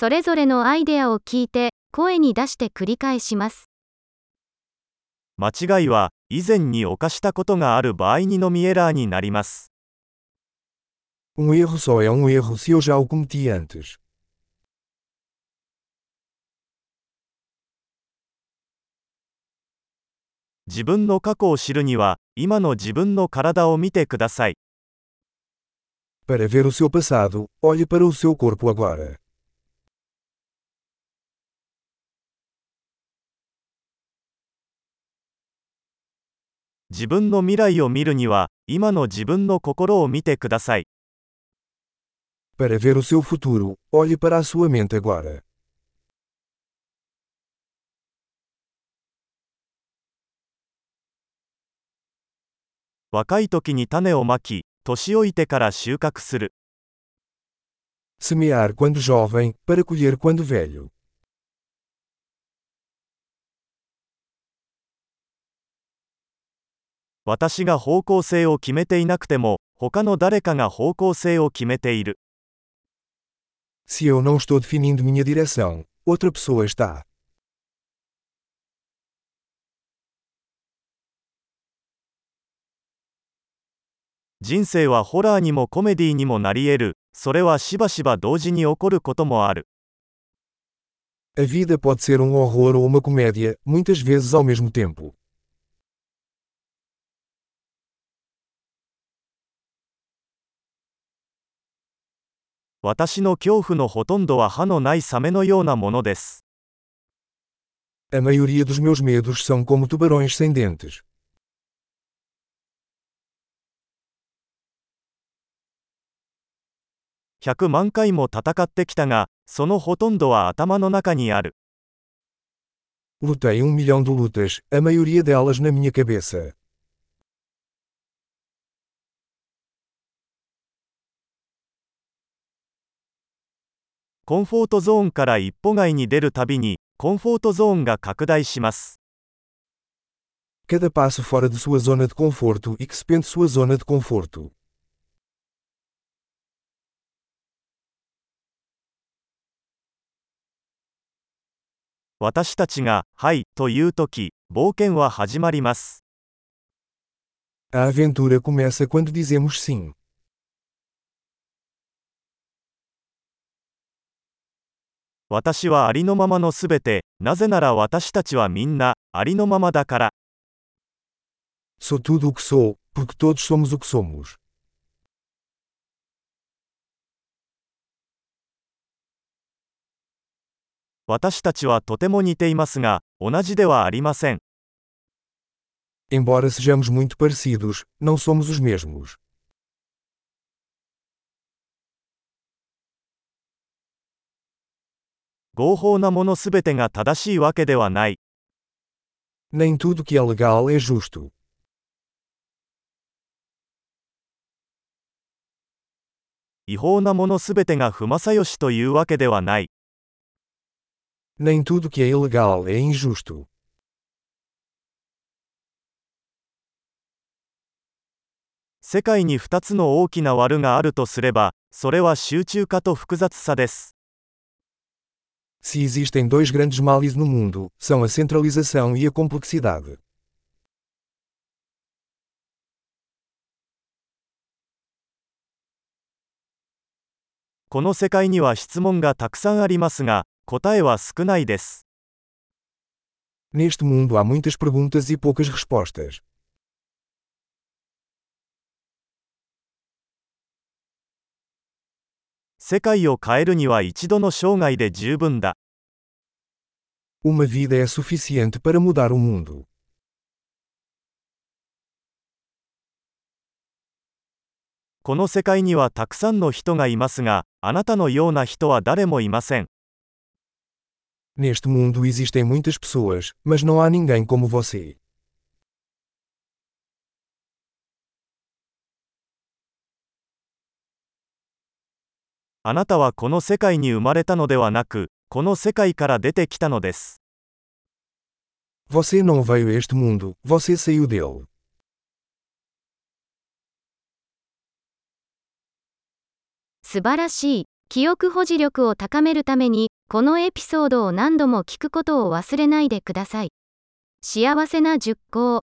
それぞれのアイデアを聞いて、声に出して繰り返します。間違いは以前に犯したことがある場合にのみエラーになります。Um erro só é um erro se eu já o cometi antes. 自分の過去を知るには、今の自分の体を見てください。Para ver o seu passado, olhe para o seu corpo agora. 自分の未来を見るには、今の自分の心を見てください。Para ver o seu futuro, olhe para a sua mente agora. 若い時に種をまき、年老いてから収穫する。Semear quando jovem, para colher quando velho. 私が方向性を決めていなくても、他の誰かが方向性を決めている。Se eu não estou definindo minha direção, outra pessoa está. 人生はホラーにもコメディにもなり得る。それはしばしば同時に起こることもある。A vida pode ser um horror ou uma comédia, muitas vezes ao mesmo tempo. 私の恐怖のほとんどは歯のないサメのようなものです。A maioria dos meus medos são como tubarões sem dentes. 100万回も戦ってきたが、そのほとんどは頭の中にある。Lutei um milhão de lutas, a maioria delas na minha cabeça. コンフォートゾーンから一歩外に出るたびに、コンフォートゾーンが拡大します。Cada passo fora de sua zona de conforto expande sua zona de conforto. 私たちが、はい、というとき、冒険は始まります。A aventura começa quando dizemos sim. 私はありのままのすべて、なぜなら私たちはみんな、ありのままだから。Sou tudo o que sou, porque todos somos o que somos. 私たちはとても似ていますが、同じではありません。Embora sejamos muito parecidos, não somos os mesmos. 合法なものすべてが正しいわけではない。Nem tudo que é legal é justo. 違法なものすべてが不正義というわけではない。Nem tudo que é ilegal é injusto. 世界に2つの大きな悪があるとすれば、それは集中化と複雑さです。Se existem dois grandes males no mundo, são a centralização e a complexidade. Neste mundo há muitas perguntas e poucas respostas. 世界を変えるには一度の生涯で十分だ。Uma vida é suficiente para mudar o mundo. この世界にはたくさんの人がいますが、あなたのような人は誰もいません。Neste mundo existem muitas pessoas, mas não há ninguém como você. あなたはこの世界に生まれたのではなく、この世界から出てきたのです。Você não veio a este mundo, você saiu dele. 素晴らしい。記憶保持力を高めるために、このエピソードを何度も聞くことを忘れないでください。幸せな熟考。